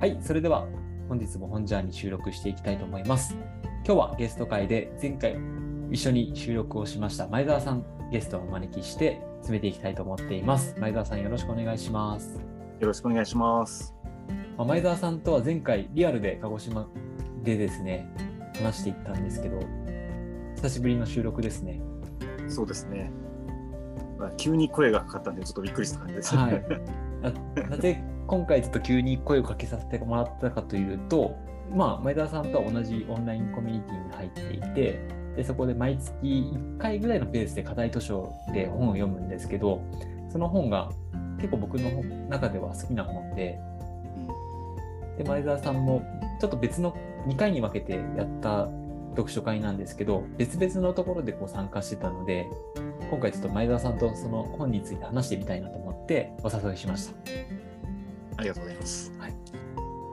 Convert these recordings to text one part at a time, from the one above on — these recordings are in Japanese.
はい、それでは本日も本ジャーに収録していきたいと思います。今日はゲスト会で前回一緒に収録をしました前澤さんゲストをお招きして進めていきたいと思っています。前澤さんよろしくお願いします。よろしくお願いします。まあ前澤さんとは前回リアルで鹿児島でですね話していったんですけど久しぶりの収録ですね。そうですね。まあ、急に声がかかったんで、ちょっとびっくりした感じです。はい。ななぜ今回ちょっと急に声をかけさせてもらったかというと、まあ、前澤さんとは同じオンラインコミュニティに入っていて、でそこで毎月1回ぐらいのペースで課題図書で本を読むんですけど、その本が結構僕の中では好きな本で、で前澤さんもちょっと別の2回に分けてやった読書会なんですけど、別々のところでこう参加してたので、今回ちょっと前澤さんとその本について話してみたいなと思ってお誘いしました。ありがとうございます。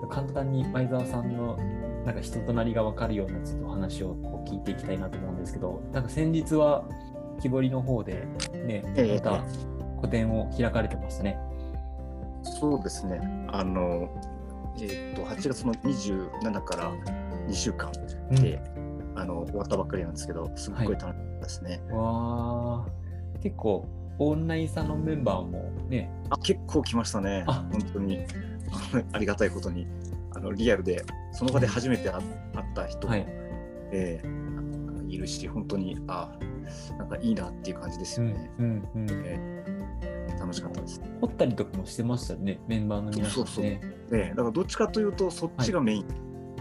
簡単に前澤さんのなんか人となりが分かるようなちょっとお話をこう聞いていきたいなと思うんですけど、なんか先日は木彫りの方でね、ええまた個展を開かれてましたね。そうですね。あの、えっ、と、8月の27から2週間で、あの終わったばっかりなんですけど、すっごい楽しかったですね。わー結構オンラインさんのメンバーもね、あ、結構来ましたね。あ本当に ありがたいことに、あのリアルで、その場で初めて会会った人も、はいえーいるし、本当に、あ、なんかいいなっていう感じですうんよね。うんうん、えー楽しかったです。掘ったりとかもしてましたね、メンバーの皆さんね。そうそうええだからどっちかというと、そっちがメイン。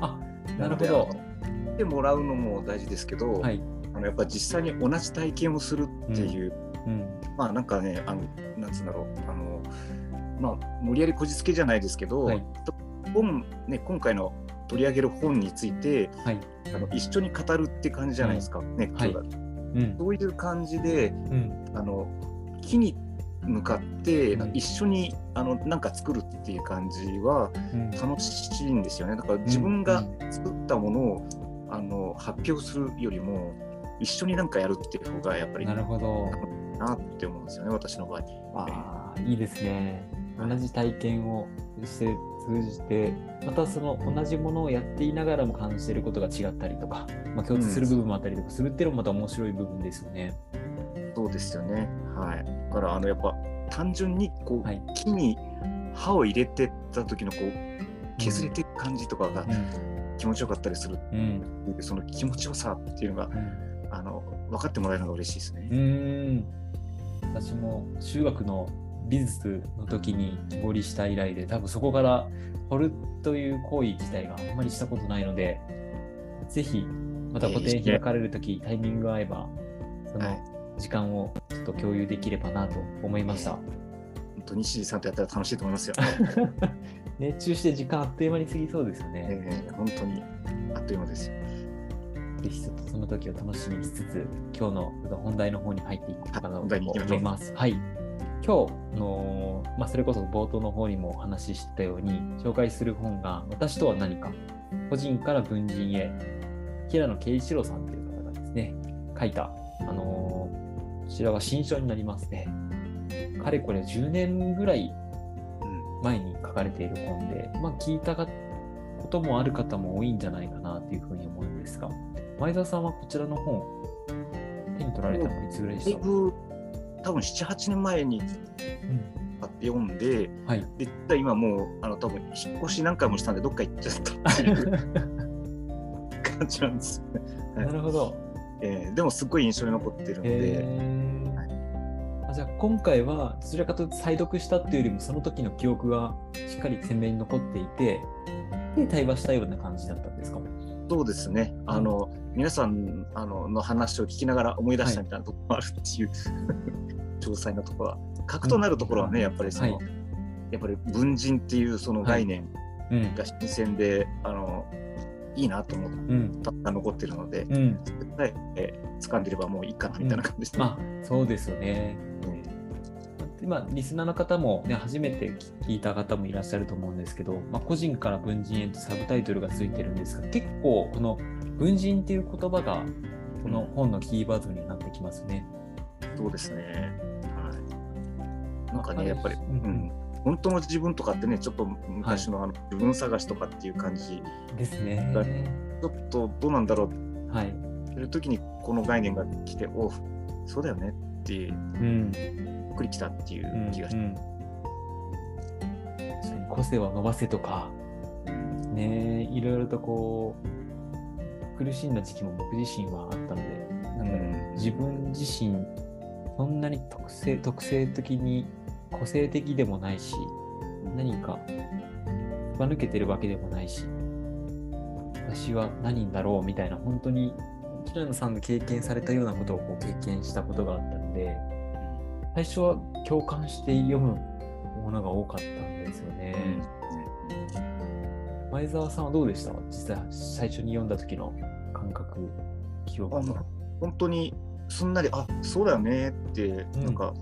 あなるほのど。であの見てもらうのも大事ですけど、はい。あのやっぱ実際に同じ体験をするっていう、うんまあなんかねあのなんつうんだろう。あのまあ無理やりこじつけじゃないですけど、はい。本ね今回の取り上げる本についてはい。あの一緒に語るって感じじゃないですか、ね今日だと。うん。そういう感じでうん。あの木に向かってうん。一緒にあのなんか作るっていう感じはうん。楽しいんですよね。だから自分が作ったものを、あの発表するよりも一緒になんかやるっていう方がやっぱりいないるほど。なって思うんですよね、私の場合。ああ、いいですね。同じ体験をして通じて、またその同じものをやっていながらも感じていることが違ったりとか、まあ、共通する部分もあったりとかするっていうのもまた面白い部分ですよね。そうですよね。はい。だからあのやっぱ単純にこう、はい木に刃を入れてった時のこう削れてる感じとかが気持ちよかったりするうん。うん。その気持ちよさっていうのがあの分かってもらえるのが嬉しいですね。うーん。私も中学の美術の時に木彫りした以来で、多分そこから彫るという行為自体があんまりしたことないので、ぜひまた個展開かれる時、タイミング合えば、そのはい時間をちょっと共有できればなと思いました。本当に西地さんとやったら楽しいと思いますよ。熱中して時間あっという間に過ぎそうですよね。えー本当にあっという間ですよ。ぜひちょっとその時を楽しみにしつつ、今日の本題の方に入っていこうかなと思います。はい。今日の、まあ、それこそ冒頭の方にもお話ししたように、紹介する本が、私とは何か、個人から文人へ、平野啓一郎さんという方がですね、書いた、あのーこちらは新書になりますね。かれこれ10年ぐらいうん前に書かれている本で、まあ、聞いたかこともある方も多いんじゃないかなというふうに思うんですが、前澤さんはこちらの本、手に取られたのはいつぐらいでした？多分7、8年前にうん買って読んで、はい。で今もうあの多分引っ越し何回もしたんでどっか行っちゃったっていう 感じなんですよね。なるほど。えーでもすっごい印象に残ってるんへで、ーあじゃあ今回はどちらかというと再読したっていうよりもその時の記憶がしっかり鮮明に残っていてで対話したような感じだったんですか？そうですね、あの皆さんあのの話を聞きながら思い出したみたいなところもあるっていう、詳細なところは。核となるところはね、やっぱりその、はいやっぱり文人っていうその概念うん。が新鮮で、あのいいなと思っうん。たのが残ってるので、うん。絶対、えー掴んでればもういいかなみたいな感じで、まあそうですよね。うん今、リスナーの方も、ね、初めて聞いた方もいらっしゃると思うんですけど、まあ、個人から文人へとサブタイトルがついてるんですが、結構この文人っていう言葉が、この本のキーワードになってきますね。そうですね。はい。なんかね、やっぱり、ううんん、本当の自分とかってねちょっと昔のあの自分探しとかっていう感じ、ですね。ちょっとどうなんだろうはい。っていう時にこの概念が来ておそうだよねってうん。ゆっくり来たっていうんう気がして、うん確かに個性は伸ばせとか、ねいろいろとこう、苦しんだ時期も僕自身はあったので、なんだろううん。自分自身、そんなに特性特性的に個性的でもないし、何か、突抜けてるわけでもないし、私は何だろうみたいな、本当に、平野さんが経験されたようなことをこう経験したことがあったので、最初は共感して読むものが多かったんですよね。前澤さんはどうでした？実際最初に読んだ時の感覚、記憶は。本当にすんなりあそうだよねってうんなんか、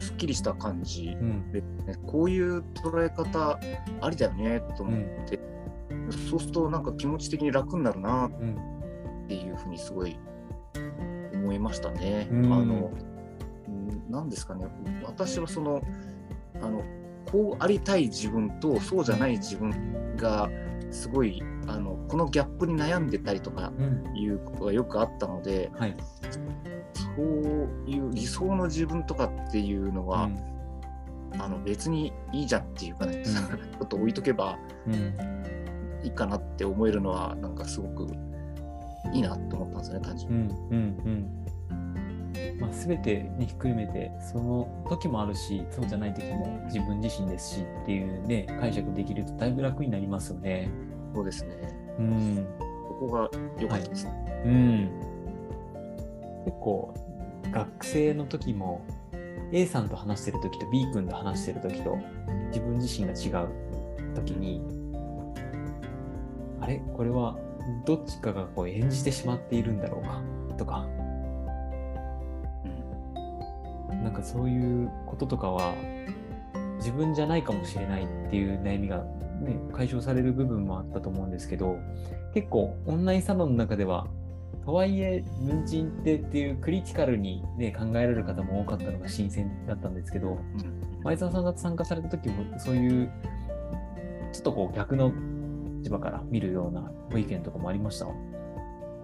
すすっきりした感じうん。で、ね、こういう捉え方ありだよねと思って、そうするとなんか気持ち的に楽になるなうん。っていうふうにすごい思いましたね。うんあのうんなんですかね私はそのあのこうありたい自分とそうじゃない自分がすごいあのこのギャップに悩んでたりとかうん。いうことがよくあったのではい。そういう理想の自分とかっていうのは、あの別にいいじゃんっていうかね、ん ちょっと置いとけばうん。いいかなって思えるのはなんかすごくいいなと思ったんですよね単純に。うん。まあ、全てにひっくるめて、その時もあるし、そうじゃない時も自分自身ですしっていうね、解釈できるとだいぶ楽になりますよね。そうですねうん。そこが良かったですね。うん。結構、学生の時も、A さんと話してる時と B 君と話してる時と、自分自身が違う時に、あれ？これはどっちかがこう演じてしまっているんだろうか？とか、そういうこととかは、自分じゃないかもしれないっていう悩みが、ね、解消される部分もあったと思うんですけど、結構オンラインサロンの中では、とはいえ文鎮ってっていうクリティカルに、ね、考えられる方も多かったのが新鮮だったんですけど、うん。前澤さんが参加された時もそういうちょっとこう逆の立場から見るようなご意見とかもありました？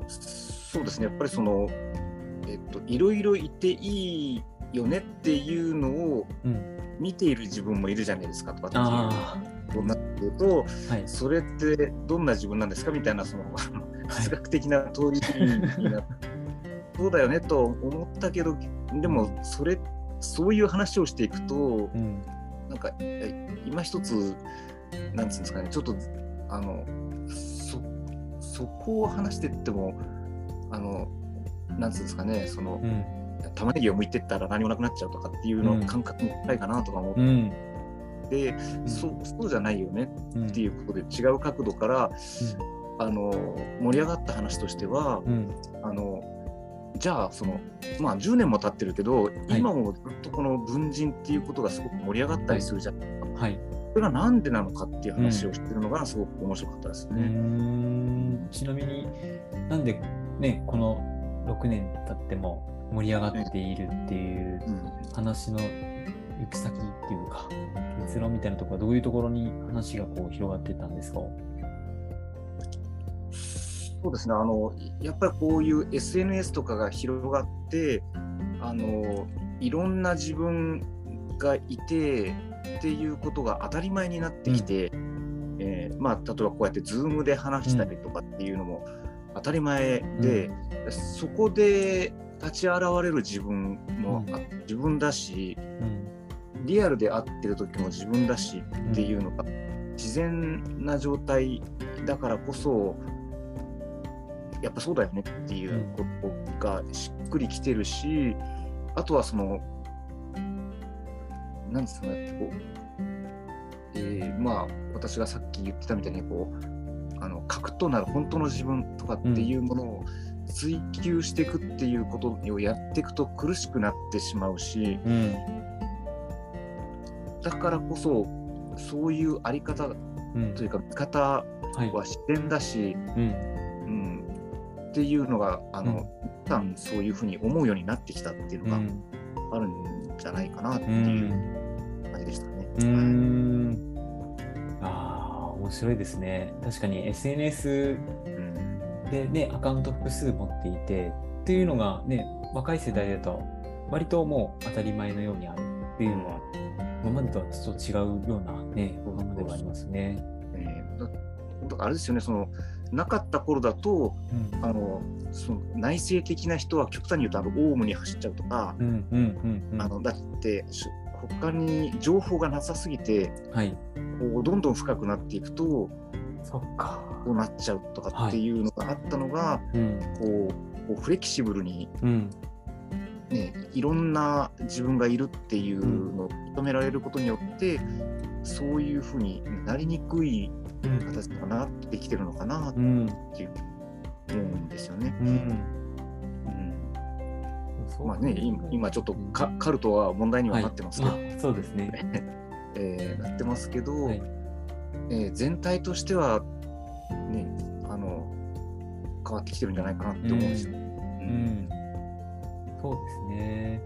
そうですね。やっぱりその、えっと、いろいろいていいよねっていうのをうん。見ている自分もいるじゃないですかとかっていうなってくるとあ、はい。それってどんな自分なんですかみたいなその哲学的な問いになってそうだよねと思ったけどでもそれそういう話をしていくとうん。なんかえ今一つなんつうんですかねちょっとあのそそこを話してってもあのなんつうんですかねそのうん。玉ねぎを剥いてったら何もなくなっちゃうとかっていうのうん感覚に近いかなとか思っうん。て、そうそうじゃないよねうん。っていうことで違う角度から、あの盛り上がった話としては、うん。あのじゃあそのまあ10年も経ってるけど、今もずっとこの文人っていうことがすごく盛り上がったりするじゃん、はい。それがなんでなのかっていう話をしてるのがすごく面白かったですね。んちなみになんでね、この6年経っても盛り上がっているっていううん話の行く先っていうか、結論みたいなところはどういうところに話がこう広がってたんですか？そうですね。あのやっぱりこういう SNS とかが広がってあのいろんな自分がいてっていうことが当たり前になってきて、えーまあ、例えばこうやって Zoom で話したりとかっていうのも当たり前で、そこで立ち現れる自分も、うん。あ自分だしうん。リアルで会ってる時も自分だしっていうのが自然な状態だからこそやっぱそうだよねっていうことがしっくりきてるし、あとはそのなんですかねこう、えーまあ私がさっき言ってたみたいにこうあの核となる本当の自分とかっていうものを追求していくっていうことをやっていくと苦しくなってしまうし、うん。だからこそそういうあり方うんというか見方はい。は自然だし、うん。うん、っていうのがあの、一旦そういうふうに思うようになってきたっていうのがうん。あるんじゃないかなってう。いうん感じでしうーん。ああ、面白いですね。確かに SNS うんでね、アカウント複数持っていてっていうのがね、若い世代だと割ともう当たり前のようにあるっていうのは、今までとはちょっと違うようなね、ものではありますね。えーあれですよねそのなかった頃だとうんあのその内省的な人は極端に言うとあのオウムに走っちゃうとか、うんうんうんうん。あのだってし他に情報がなさすぎてはい。こうどんどん深くなっていくとそっか。こうなっちゃうとかっていうのがあったのが、うん。こうフレキシブルに、うん。ね、いろんな自分がいるっていうのを認められることによって、そういうふうになりにくいうん。形がなってきてるのかなってうん。いう思うんですよね。うん。うんまあね、今今ちょっとカカルトは問題にはなってますけど、はいあそうですね。えーなってますけど、はい。えー全体としては、ね、あの変わってきてるんじゃないかなって思うんですよ。ううんん、そうですね。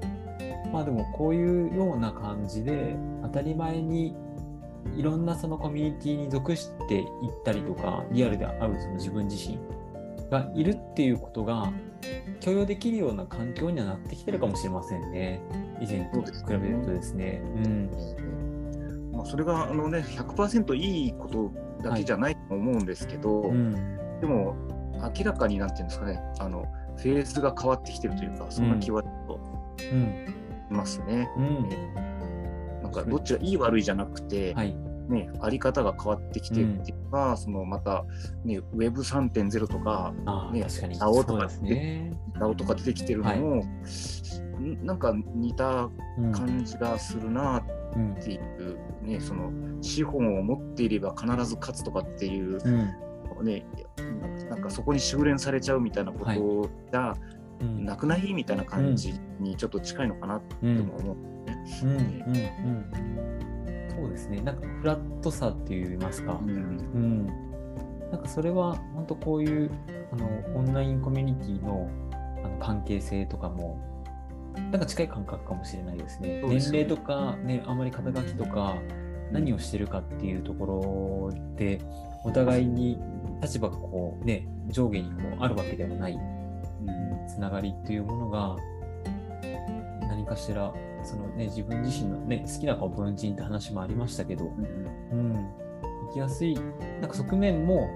まあでもこういうような感じで当たり前にいろんなそのコミュニティに属していったりとかリアルで会うその自分自身がいるっていうことが許容できるような環境にはなってきてるかもしれませんね。以前と比べるとですね。うん。まあ、それがあの、ね、100%いいことだけじゃないと思うんですけど、うん。でも明らかになんていうんですかねあのフェーズが変わってきてるというかそんな気はちょっとうん。しますね。うん。なんかどっちがいい悪いじゃなくて、はい。ね、あり方が変わってきてるっていうか、そのまた、ね、Web3.0 とかね確かに。青とかですね。DAO とか出てきてるのも、んなんか似たうん。感じがするなうんっていう、ね、その資本を持っていれば必ず勝つとかっていう、うん。ね、なんかそこに修練されちゃうみたいなことがうん。なくないみたいな感じにちょっと近いのかなってうんも思う。うん。うん。うん、そうですね、なん。かフラットさって言いますか、うん。うん、なん。かそれは本当こういうあのオンラインコミュニティのあの関係性とかも、なんか近い感覚かもしれないですね。すね。年齢とか、ね、あんまり肩書きとか、何をしてるかっていうところで、お互いに立場がこう、ね、上下にこうあるわけではないうん。つながりっていうものが何かしらその、ね、自分自身の、ね、好きな子文人って話もありましたけど、うん、生きやすいなんか側面も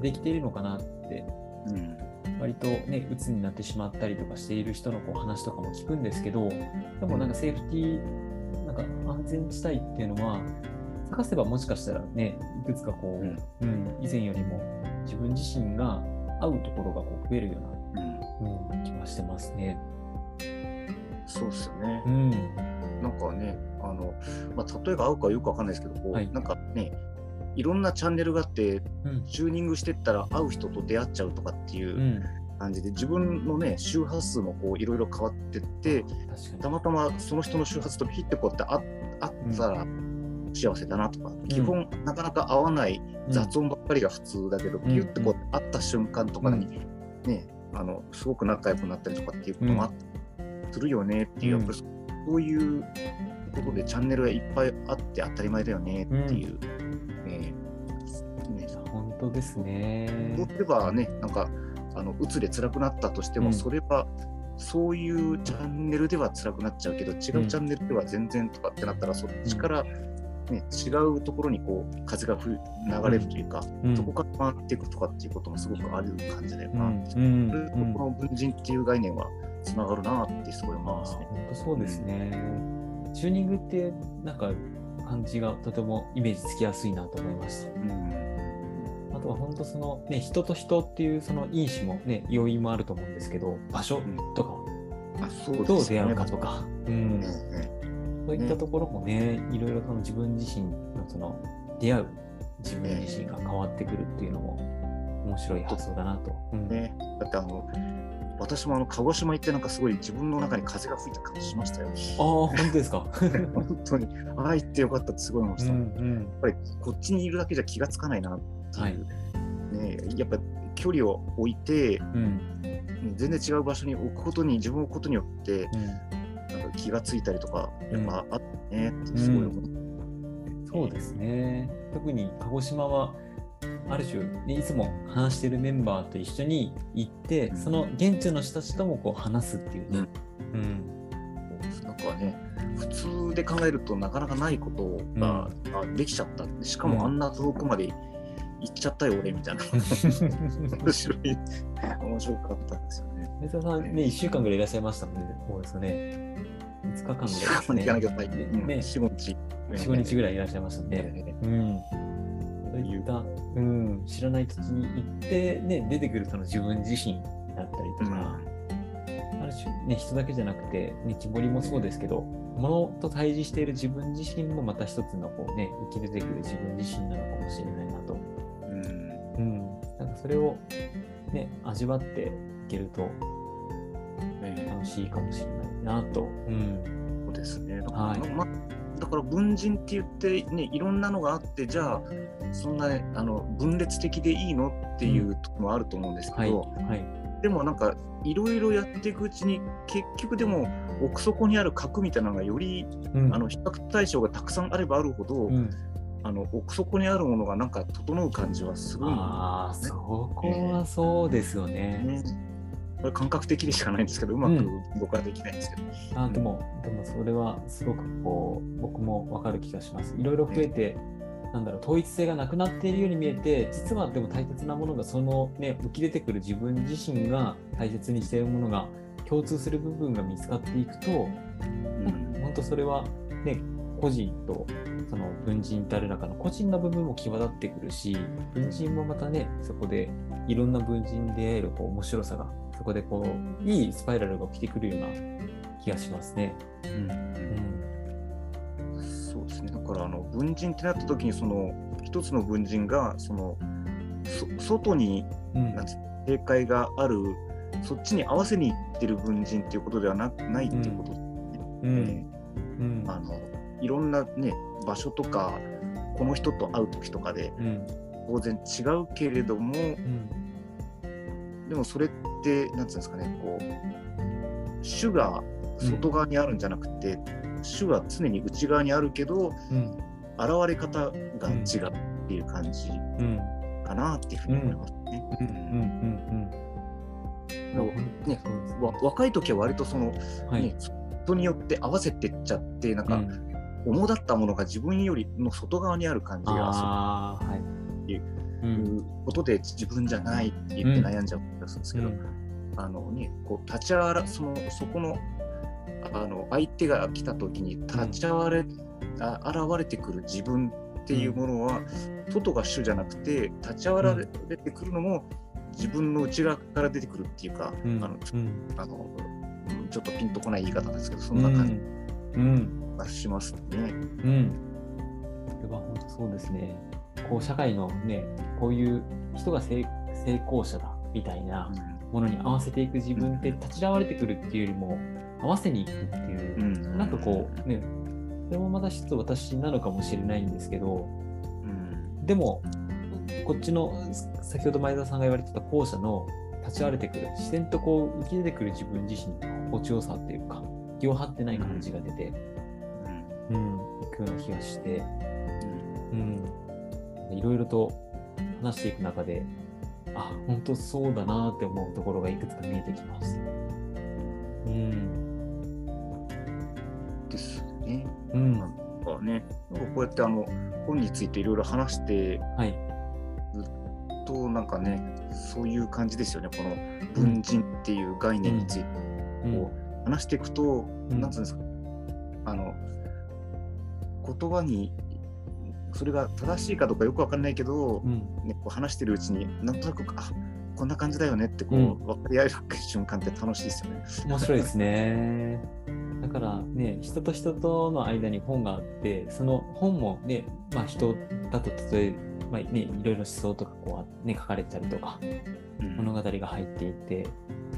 できているのかなってうん割とね鬱になってしまったりとかしている人のこう話とかも聞くんですけどでもなんかセーフティーなんか安全地帯っていうのは探せばもしかしたらねいくつかこう、うんうん、以前よりも自分自身が合うところがこう増えるようなうんうん、気はしてますね。そうですよねう。ん。なんかね、あの、まあ、例えが合うかはよくわかんないですけど、こう、はいなんかね、いろんなチャンネルがあって、うん。チューニングしてったら会う人と出会っちゃうとかっていううん。感じで、自分のね、周波数もこういろいろ変わってって。たまたまその人の周波数とピッてこうやってああったら幸せだなとか、基本なかなか合わない雑音ばっかりが普通だけど、ん。ピュッてこう会った瞬間とかに、ね、あのすごく仲良くなったりとかっていうこともあったりするよねっていう、うん。やっぱりそういうことでチャンネルがいっぱいあって当たり前だよねっていう。当ですね。そうすればね、なんか、あの、うつで辛くなったとしても、うんそれは、そういうチャンネルでは辛くなっちゃうけど、違うチャンネルでは全然とかってなったら、そっちから、ね、違うところにこう風がふ流れるというか、うんそこから回っていくとかっていうこともすごくある感じだよな。うん。この文人っていう概念はつながるなってすごい思いあますね。本当そうですね。チューニングってなんか感じがとてもイメージつきやすいなと思いました。うんあとは本当そのね人と人っていうその因子もね要因もあると思うんですけど場所とか。あそうどう出会うかとか、そういったところもねいろいろその自分自身のその出会う自分自身が変わってくるっていうのも面白い発想だなと。うん。ねだってあの私もあの鹿児島行ってなんかすごい自分の中に風が吹いた感じしましたよ。ああ本当ですか？本当に、ああ、行ってよかったってすごい思いました。やっんぱりこっちにいるだけじゃ気がつかないなっていう。はいね、やっぱ距離を置いて、うんね全然違う場所に置くことに、自分を置くことによって、うんなんか気がついたりとか、やっぱあってねってすごい思う。そうですね。特に鹿児島は、ある種、ね、いつも話してるメンバーと一緒に行って、うんその現地の人たちともこう話すっていうね。うん。なんかね、普通で考えるとなかなかないことが、あできちゃった。しかもあんな遠くまで行っちゃったよ、俺みたいな。面白い、面白かったんですよね。梅沢さんね、1週間ぐらいいらっしゃいましたもんね。そうですよね。5日間ぐらいしかも行かなきゃいけない。ねうんね4、5日。4、5日ぐらいいらっしゃいましたね。うん。そういった、うん、知らない土地に行って、ね、出てくるその自分自身だったりとか、ある種、ね、人だけじゃなくて、ね、木彫りもそうですけど、物と対峙している自分自身もまた一つのこう、ね、浮き出てくる自分自身なのかもしれないなと。うんうん。なんかそれを、ね、味わっていけるとね楽しいかもしれないなと。うん。そうですね。だから,、はいま、だから文人って言って、ね、いろんなのがあって、じゃあ、そんな、ね、あの分裂的でいいのっていうところもあると思うんですはい。けど、はい。でもなんか、いろいろやっていくうちに、結局でも、奥底にある核みたいなのがよりうんあの比較対象がたくさんあればあるほど、うん、あの奥底にあるものがなんか整う感じはすごいああ、そこはそうですよね。ね。これ感覚的でしかないんですけど、うまくうん僕はできないんですけど。あでも、でもそれはすごくこう、僕もわかる気がします。いろいろ増えて、なんだろう、統一性がなくなっているように見えて、実はでも大切なものが、そのね、浮き出てくる自分自身が大切にしているものが、共通する部分が見つかっていくと、うん本当それはね、個人とその文人たる中の個人の部分も際立ってくるし、文人もまたね、そこでいろんな文人に出会えるこう面白さが、そこでこう、いいスパイラルが起きてくるような気がしますね。うん。そうですね。だからあの文人ってなった時にその一つの文人がそのそ外にうんなんつ正解があるそっちに合わせにいってる文人っていうことではなないっていうことですね。うん。うん。あのいろんなね場所とかこの人と会う時とかでうん。当然違うけれどもうん。でもそれってなんつうんですかねこう主が外側にあるんじゃなくて、主は常に内側にあるけどうん。現れ方が違うっていう感じうん。かなっていうふうに思いますね。ねわ若い時は割とその、はいね。人によって合わせてっちゃってなんか、主だったものが自分よりの外側にある感じがああ、はい。いうう。することで自分じゃないって言って悩んじゃう気がするんですけど、うん。あのねこう立ち上がらそのそこのあの相手が来た時に立ち上がれ、あ現れてくる自分っていうものは、外が主じゃなくて立ち上がられてくるのも自分の内側から出てくるっていうか、うん。あのうん。あのうんちょっとピンとこない言い方ですけどそんな感じ。うん。がしますね。うん。これは本当そうですね。こう社会のね、こういう人が成成功者だみたいなものに合わせていく自分って立ち上がれてくるっていうよりも合わせにいくっていう、うんなんかこうね、それもまた一つ私なのかもしれないんですけど、うんでも、こっちの先ほど前田さんが言われてた後者の立ち上がれてくる、自然とこう浮き出てくる自分自身の心地よさっていうか、気を張ってない感じが出て、うん、いくような気がして、うん、いろいろと話していく中で、あ、本当そうだなって思うところがいくつか見えてきます。うん。ですね。うん。なんかね、なんかこうやってあの本についていろいろ話してはい。となんかね、そういう感じですよね。この文人っていう概念についてうんこう話していくと、うんなんつうんですか、あの言葉にそれが正しいかどうかよくわかんないけど、うん。ね、こう話してるうちになんとなくあこんな感じだよねってこう、うん分かり合える瞬間って楽しいですよね。面白いですね。だからね、人と人との間に本があって、その本もね、まあ人だと例えば、まあね、いろいろ思想とかこう、ね、書かれたりとか、物語が入っていて、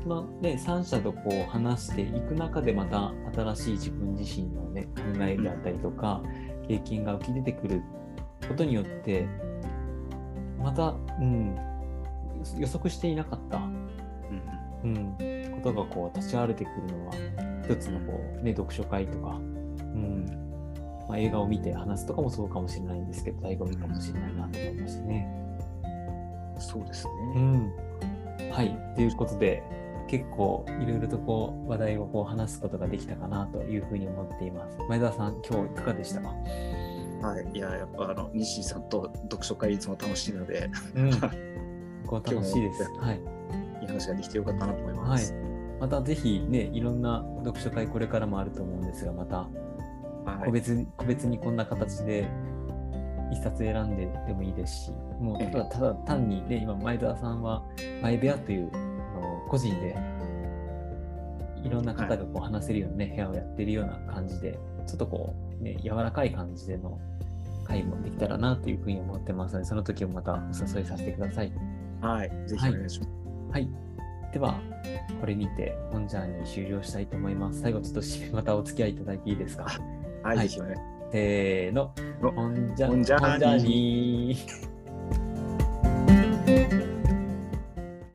そのね、三者とこう話していく中でまた新しい自分自身のね、考えであったりとか、経験が浮き出てくることによって、また、うん、予測していなかったうんうん、ことがこう立ち現れてくるのは一つのこう、ね、読書会とか、うんままあ、映画を見て話すとかもそうかもしれないんですけど、醍醐味かもしれないなと思いましたね。そうですうね。ん。はい。ということで、結構いろいろとこう話題をこう話すことができたかなというふうに思っています。前澤さん、今日いかがでしたか？はい。いや、やっぱあの西井さんと読書会いつも楽しいので、うん。こう楽しいです。はい。いい話ができてよかったなと思いまはいす。。またぜひね、いろんな読書会これからもあると思うんですが、またはい個別に個別にこんな形で一冊選んででもいいですし、もうただただ単にね、今前澤さんはマイ部屋という個人でいろんな方がこう話せるようなね、部屋をやってるような感じで、ちょっとこうね、柔らかい感じでの会もできたらなというふうに思ってますので、その時もまたお誘いさせてください。はい。ぜひお願いします。はい。では、これにて本ジャーニー終了したいと思います。最後ちょっと締めまたお付き合いいただいていいですか？はい。はいぜひお願いせーの。本ジャーニー